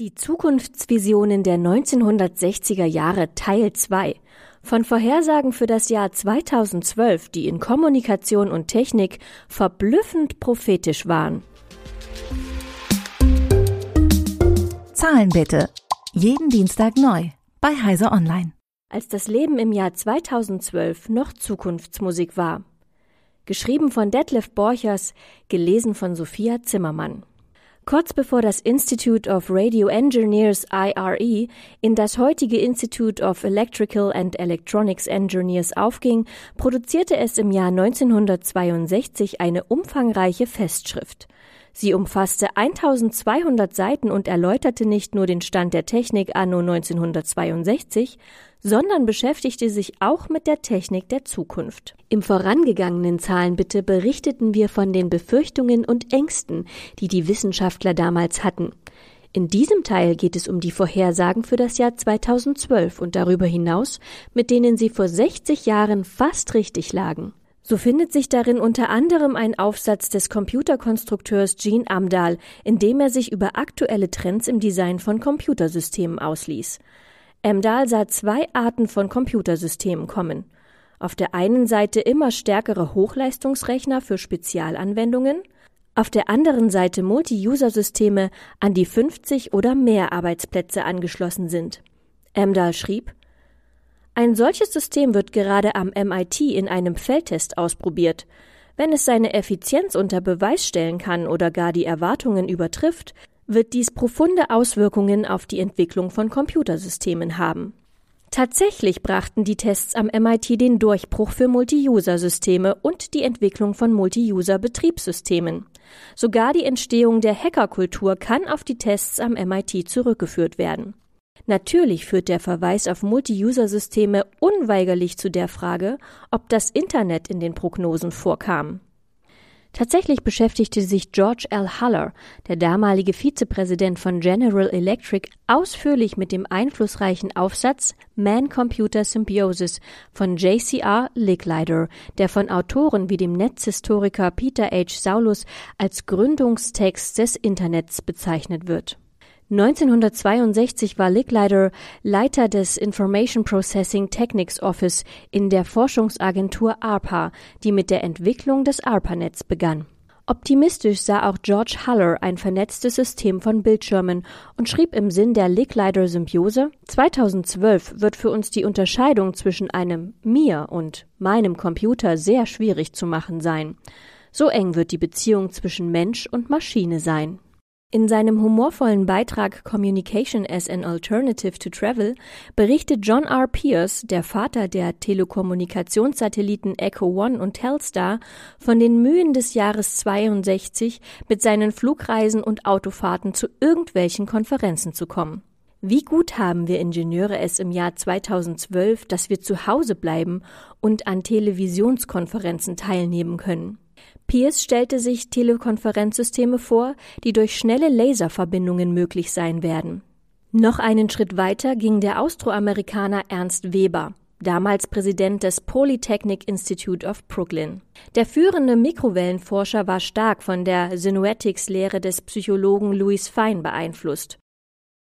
Die Zukunftsvisionen der 1960er Jahre Teil 2 von Vorhersagen für das Jahr 2012, die in Kommunikation und Technik verblüffend prophetisch waren. Zahlen bitte. Jeden Dienstag neu bei Heise Online. Als das Leben im Jahr 2012 noch Zukunftsmusik war. Geschrieben von Detlef Borchers, gelesen von Sophia Zimmermann. Kurz bevor das Institute of Radio Engineers IRE in das heutige Institute of Electrical and Electronics Engineers aufging, produzierte es im Jahr 1962 eine umfangreiche Festschrift. Sie umfasste 1200 Seiten und erläuterte nicht nur den Stand der Technik anno 1962, sondern beschäftigte sich auch mit der Technik der Zukunft. Im vorangegangenen Zahlenbitte berichteten wir von den Befürchtungen und Ängsten, die die Wissenschaftler damals hatten. In diesem Teil geht es um die Vorhersagen für das Jahr 2012 und darüber hinaus, mit denen sie vor 60 Jahren fast richtig lagen. So findet sich darin unter anderem ein Aufsatz des Computerkonstrukteurs Gene Amdahl, in dem er sich über aktuelle Trends im Design von Computersystemen ausließ. Amdahl sah zwei Arten von Computersystemen kommen. Auf der einen Seite immer stärkere Hochleistungsrechner für Spezialanwendungen, auf der anderen Seite Multi-User-Systeme, an die 50 oder mehr Arbeitsplätze angeschlossen sind. Amdahl schrieb, ein solches System wird gerade am MIT in einem Feldtest ausprobiert. Wenn es seine Effizienz unter Beweis stellen kann oder gar die Erwartungen übertrifft, wird dies profunde Auswirkungen auf die Entwicklung von Computersystemen haben. Tatsächlich brachten die Tests am MIT den Durchbruch für Multi-User-Systeme und die Entwicklung von Multi-User-Betriebssystemen. Sogar die Entstehung der Hackerkultur kann auf die Tests am MIT zurückgeführt werden. Natürlich führt der Verweis auf Multi-User-Systeme unweigerlich zu der Frage, ob das Internet in den Prognosen vorkam. Tatsächlich beschäftigte sich George L. Haller, der damalige Vizepräsident von General Electric, ausführlich mit dem einflussreichen Aufsatz Man-Computer Symbiosis von J.C.R. Licklider, der von Autoren wie dem Netzhistoriker Peter H. Saulus als Gründungstext des Internets bezeichnet wird 1962 war Licklider Leiter des Information Processing Techniques Office in der Forschungsagentur ARPA, die mit der Entwicklung des ARPANETs begann. Optimistisch sah auch George Haller ein vernetztes System von Bildschirmen und schrieb im Sinn der Licklider-Symbiose 2012 wird für uns die Unterscheidung zwischen einem mir und meinem Computer sehr schwierig zu machen sein. So eng wird die Beziehung zwischen Mensch und Maschine sein. In seinem humorvollen Beitrag Communication as an Alternative to Travel berichtet John R. Pierce, der Vater der Telekommunikationssatelliten Echo One und Telstar, von den Mühen des Jahres 62 mit seinen Flugreisen und Autofahrten zu irgendwelchen Konferenzen zu kommen. Wie gut haben wir Ingenieure es im Jahr 2012, dass wir zu Hause bleiben und an Televisionskonferenzen teilnehmen können. Pierce stellte sich Telekonferenzsysteme vor, die durch schnelle Laserverbindungen möglich sein werden. Noch einen Schritt weiter ging der Austroamerikaner Ernst Weber, damals Präsident des Polytechnic Institute of Brooklyn. Der führende Mikrowellenforscher war stark von der Synoetics-Lehre des Psychologen Louis Fine beeinflusst.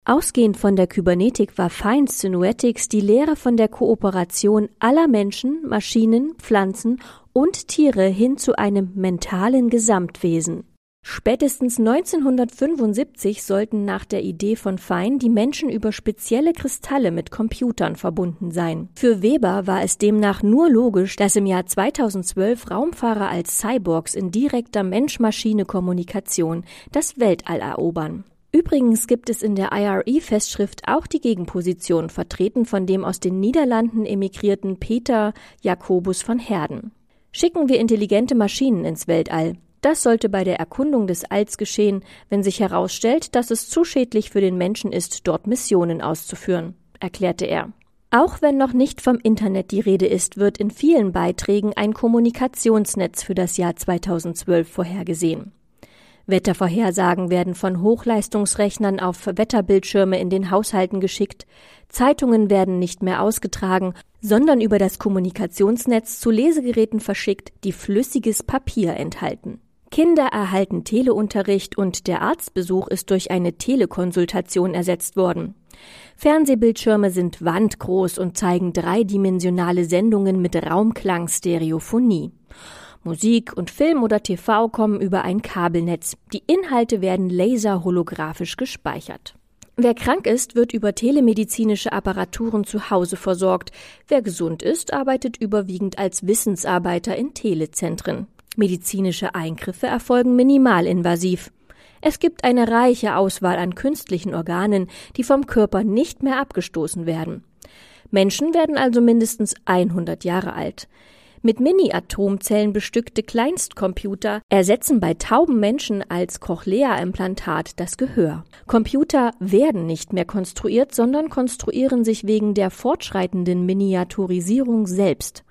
Ausgehend von der Kybernetik war Feins Synoetics die Lehre von der Kooperation aller Menschen, Maschinen, Pflanzen und Tiere hin zu einem mentalen Gesamtwesen. Spätestens 1975 sollten nach der Idee von Fein die Menschen über spezielle Kristalle mit Computern verbunden sein. Für Weber war es demnach nur logisch, dass im Jahr 2012 Raumfahrer als Cyborgs in direkter Mensch-Maschine-Kommunikation das Weltall erobern. Übrigens gibt es in der IRE-Festschrift auch die Gegenposition, vertreten von dem aus den Niederlanden emigrierten Peter Jakobus von Herden. Schicken wir intelligente Maschinen ins Weltall. Das sollte bei der Erkundung des Alls geschehen, wenn sich herausstellt, dass es zu schädlich für den Menschen ist, dort Missionen auszuführen, erklärte er. Auch wenn noch nicht vom Internet die Rede ist, wird in vielen Beiträgen ein Kommunikationsnetz für das Jahr 2012 vorhergesehen. Wettervorhersagen werden von Hochleistungsrechnern auf Wetterbildschirme in den Haushalten geschickt, Zeitungen werden nicht mehr ausgetragen, sondern über das Kommunikationsnetz zu Lesegeräten verschickt, die flüssiges Papier enthalten. Kinder erhalten Teleunterricht und der Arztbesuch ist durch eine Telekonsultation ersetzt worden. Fernsehbildschirme sind wandgroß und zeigen dreidimensionale Sendungen mit Raumklangstereophonie. Musik und Film oder TV kommen über ein Kabelnetz. Die Inhalte werden laserholographisch gespeichert. Wer krank ist, wird über telemedizinische Apparaturen zu Hause versorgt. Wer gesund ist, arbeitet überwiegend als Wissensarbeiter in Telezentren. Medizinische Eingriffe erfolgen minimalinvasiv. Es gibt eine reiche Auswahl an künstlichen Organen, die vom Körper nicht mehr abgestoßen werden. Menschen werden also mindestens 100 Jahre alt. Mit Mini-Atomzellen bestückte Kleinstcomputer ersetzen bei tauben Menschen als Cochlea-Implantat das Gehör. Computer werden nicht mehr konstruiert, sondern konstruieren sich wegen der fortschreitenden Miniaturisierung selbst.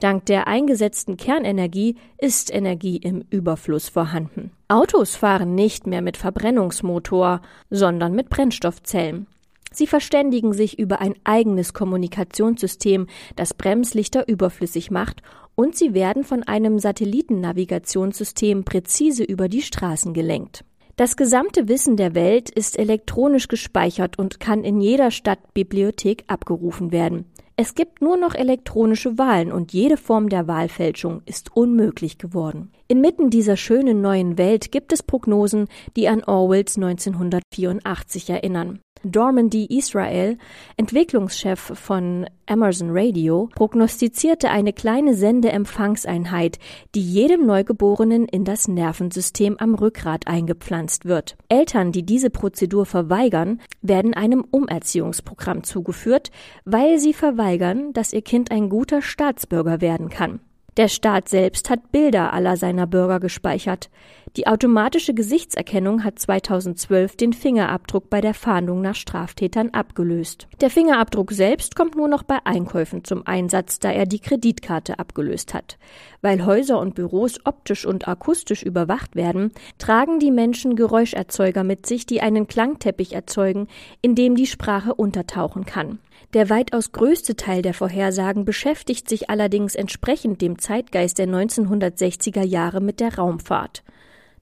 Dank der eingesetzten Kernenergie ist Energie im Überfluss vorhanden. Autos fahren nicht mehr mit Verbrennungsmotor, sondern mit Brennstoffzellen. Sie verständigen sich über ein eigenes Kommunikationssystem, das Bremslichter überflüssig macht, und sie werden von einem Satellitennavigationssystem präzise über die Straßen gelenkt. Das gesamte Wissen der Welt ist elektronisch gespeichert und kann in jeder Stadtbibliothek abgerufen werden. Es gibt nur noch elektronische Wahlen und jede Form der Wahlfälschung ist unmöglich geworden. Inmitten dieser schönen neuen Welt gibt es Prognosen, die an Orwells 1984 erinnern. Dormandy Israel, Entwicklungschef von Amazon Radio, prognostizierte eine kleine Sendeempfangseinheit, die jedem Neugeborenen in das Nervensystem am Rückgrat eingepflanzt wird. Eltern, die diese Prozedur verweigern, werden einem Umerziehungsprogramm zugeführt, weil sie verweigern, dass ihr Kind ein guter Staatsbürger werden kann. Der Staat selbst hat Bilder aller seiner Bürger gespeichert. Die automatische Gesichtserkennung hat 2012 den Fingerabdruck bei der Fahndung nach Straftätern abgelöst. Der Fingerabdruck selbst kommt nur noch bei Einkäufen zum Einsatz, da er die Kreditkarte abgelöst hat. Weil Häuser und Büros optisch und akustisch überwacht werden, tragen die Menschen Geräuscherzeuger mit sich, die einen Klangteppich erzeugen, in dem die Sprache untertauchen kann. Der weitaus größte Teil der Vorhersagen beschäftigt sich allerdings entsprechend dem Zeitgeist der 1960er Jahre mit der Raumfahrt.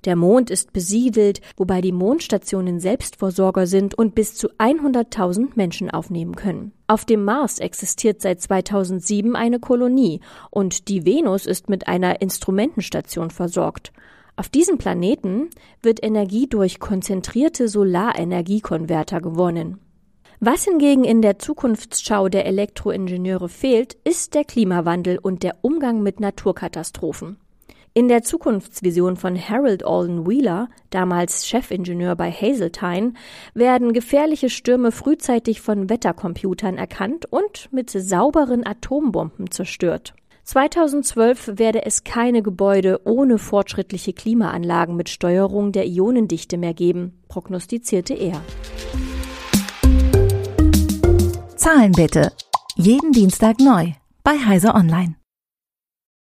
Der Mond ist besiedelt, wobei die Mondstationen Selbstversorger sind und bis zu 100.000 Menschen aufnehmen können. Auf dem Mars existiert seit 2007 eine Kolonie und die Venus ist mit einer Instrumentenstation versorgt. Auf diesem Planeten wird Energie durch konzentrierte Solarenergiekonverter gewonnen. Was hingegen in der Zukunftsschau der Elektroingenieure fehlt, ist der Klimawandel und der Umgang mit Naturkatastrophen. In der Zukunftsvision von Harold Alden Wheeler, damals Chefingenieur bei Hazeltine, werden gefährliche Stürme frühzeitig von Wettercomputern erkannt und mit sauberen Atombomben zerstört. 2012 werde es keine Gebäude ohne fortschrittliche Klimaanlagen mit Steuerung der Ionendichte mehr geben, prognostizierte er. Zahlen bitte. Jeden Dienstag neu bei Heise Online.